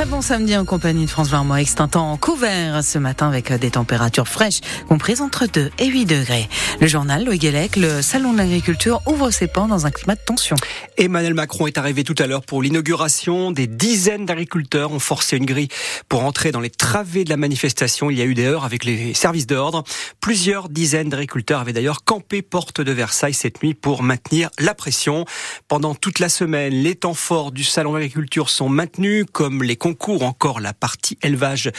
Très bon samedi en compagnie de France Bleu un temps couvert ce matin avec des températures fraîches comprises entre 2 et 8 degrés. Le journal Louis Guélec, le salon de l'agriculture ouvre ses pans dans un climat de tension. Emmanuel Macron est arrivé tout à l'heure pour l'inauguration. Des dizaines d'agriculteurs ont forcé une grille pour entrer dans les travées de la manifestation. Il y a eu des heures avec les services d'ordre. Plusieurs dizaines d'agriculteurs avaient d'ailleurs campé porte de Versailles cette nuit pour maintenir la pression. Pendant toute la semaine, les temps forts du salon de l'agriculture sont maintenus comme les concours, encore la partie élevage,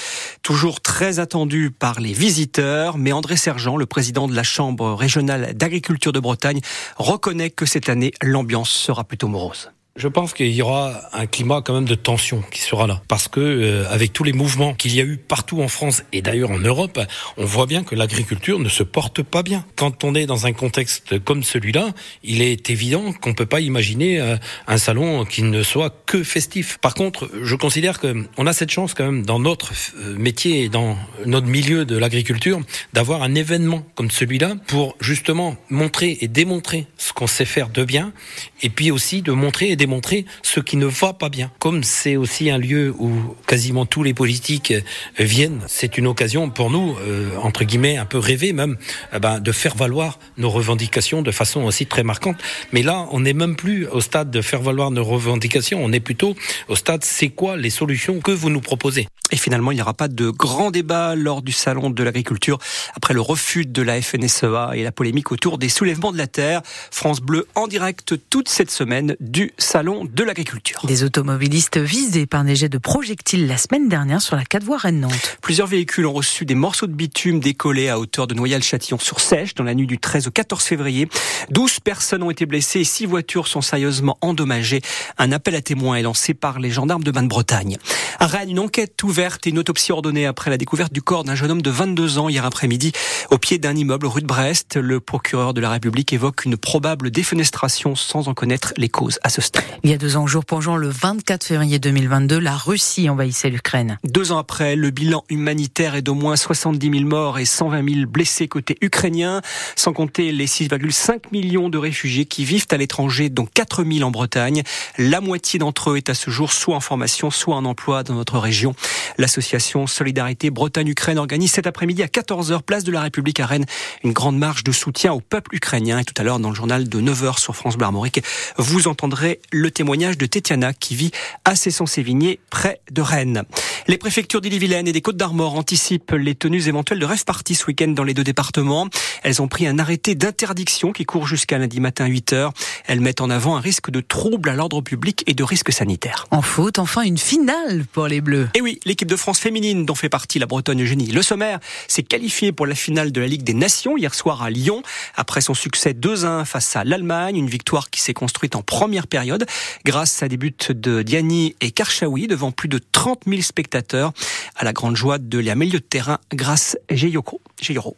toujours très attendue par les visiteurs. Mais André Sergent, le président de la Chambre régionale d'agriculture de Bretagne, reconnaît que cette année, l'ambiance sera plutôt morose. Je pense qu'il y aura un climat quand même de tension qui sera là, parce que euh, avec tous les mouvements qu'il y a eu partout en France et d'ailleurs en Europe, on voit bien que l'agriculture ne se porte pas bien. Quand on est dans un contexte comme celui-là, il est évident qu'on peut pas imaginer euh, un salon qui ne soit que festif. Par contre, je considère que on a cette chance quand même dans notre euh, métier et dans notre milieu de l'agriculture d'avoir un événement comme celui-là pour justement montrer et démontrer ce qu'on sait faire de bien, et puis aussi de montrer et démontrer ce qui ne va pas bien. Comme c'est aussi un lieu où quasiment tous les politiques euh, viennent, c'est une occasion pour nous, euh, entre guillemets, un peu rêver même, eh ben, de faire valoir nos revendications de façon aussi très marquante. Mais là, on n'est même plus au stade de faire valoir nos revendications, on est plutôt au stade c'est quoi les solutions que vous nous proposez? Et finalement, il n'y aura pas de grand débat lors du salon de l'agriculture après le refus de la FNSEA et la polémique autour des soulèvements de la terre. France Bleu en direct toute cette semaine du salon de l'agriculture. Des automobilistes visés par des jets de projectiles la semaine dernière sur la 4 voies Rennes-Nantes. Plusieurs véhicules ont reçu des morceaux de bitume décollés à hauteur de Noyal-Châtillon-sur-Sèche dans la nuit du 13 au 14 février. 12 personnes ont été blessées et 6 voitures sont sérieusement endommagées. Un appel à témoins est lancé par les gendarmes de Bain-de-Bretagne. À Rennes, une enquête ouverte et une autopsie ordonnée après la découverte du corps d'un jeune homme de 22 ans hier après-midi au pied d'un immeuble rue de Brest. Le procureur de la République évoque une probable défenestration sans en connaître les causes à ce stade. Il y a deux ans, jour pour jour, le 24 février 2022, la Russie envahissait l'Ukraine. Deux ans après, le bilan humanitaire est d'au moins 70 000 morts et 120 000 blessés côté ukrainien, sans compter les 6,5 millions de réfugiés qui vivent à l'étranger, dont 4 000 en Bretagne. La moitié d'entre eux est à ce jour soit en formation, soit en emploi dans notre région. L'association Solidarité Bretagne-Ukraine organise cet après-midi à 14h, place de la République à Rennes, une grande marche de soutien au peuple ukrainien. Et tout à l'heure, dans le journal de 9h sur France Bleu Armorique, vous entendrez le témoignage de Tétiana qui vit à Cesson-Sévigné près de Rennes. Les préfectures d'Ille-et-Vilaine et des Côtes d'Armor anticipent les tenues éventuelles de rêve party ce week-end dans les deux départements. Elles ont pris un arrêté d'interdiction qui court jusqu'à lundi matin 8 h Elles mettent en avant un risque de trouble à l'ordre public et de risque sanitaire. En foot, enfin une finale pour les Bleus. Et oui, l'équipe de France féminine dont fait partie la Bretonne Eugénie Le Sommaire s'est qualifiée pour la finale de la Ligue des Nations hier soir à Lyon après son succès 2-1 face à l'Allemagne, une victoire qui s'est construite en première période grâce à des buts de Diani et Karchaoui devant plus de 30 000 spectateurs. À la grande joie de les milieu de terrain grâce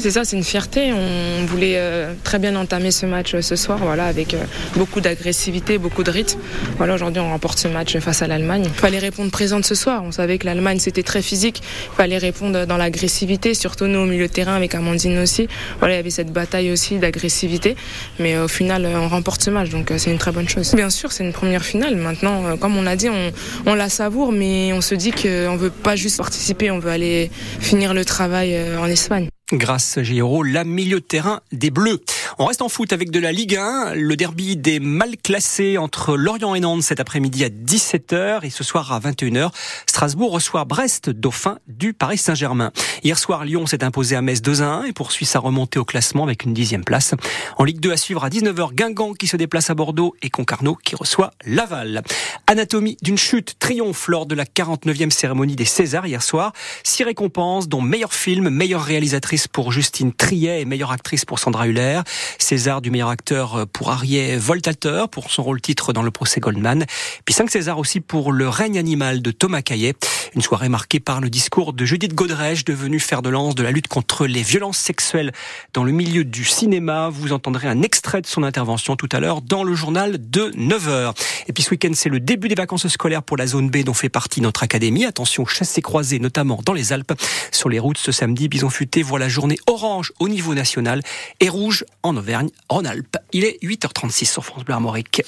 C'est ça, c'est une fierté. On voulait euh, très bien entamer ce match euh, ce soir, voilà, avec euh, beaucoup d'agressivité, beaucoup de rythme. Voilà, aujourd'hui, on remporte ce match face à l'Allemagne. Il fallait répondre présente ce soir. On savait que l'Allemagne c'était très physique. Il fallait répondre dans l'agressivité, surtout nous au milieu de terrain avec Amandine aussi. Voilà, il y avait cette bataille aussi d'agressivité. Mais au final, on remporte ce match, donc c'est une très bonne chose. Bien sûr, c'est une première finale. Maintenant, comme on a dit, on, on la savoure, mais on se dit qu'on veut pas juste participer, on veut aller finir le travail en Espagne grâce à Géraud, la milieu de terrain des Bleus. On reste en foot avec de la Ligue 1, le derby des mal classés entre Lorient et Nantes cet après-midi à 17h et ce soir à 21h. Strasbourg reçoit Brest, dauphin du Paris Saint-Germain. Hier soir, Lyon s'est imposé à Metz 2 à 1 et poursuit sa remontée au classement avec une dixième place. En Ligue 2 à suivre à 19h, Guingamp qui se déplace à Bordeaux et Concarneau qui reçoit Laval. Anatomie d'une chute, triomphe lors de la 49e cérémonie des Césars hier soir. Six récompenses dont meilleur film, meilleure réalisatrice pour Justine Triet et meilleure actrice pour Sandra Huller. César du meilleur acteur pour Arié Voltateur pour son rôle titre dans le procès Goldman. Puis cinq Césars aussi pour Le règne animal de Thomas Caillet. Une soirée marquée par le discours de Judith Godrèche, devenue fer de lance de la lutte contre les violences sexuelles dans le milieu du cinéma. Vous entendrez un extrait de son intervention tout à l'heure dans le journal de 9h. Et puis ce week-end, c'est le début des vacances scolaires pour la zone B dont fait partie notre académie. Attention, chasse et croisée, notamment dans les Alpes. Sur les routes ce samedi, Bison Futé voit la journée orange au niveau national et rouge en Auvergne-Rhône-Alpes. Il est 8h36 sur France Bleu Armorique.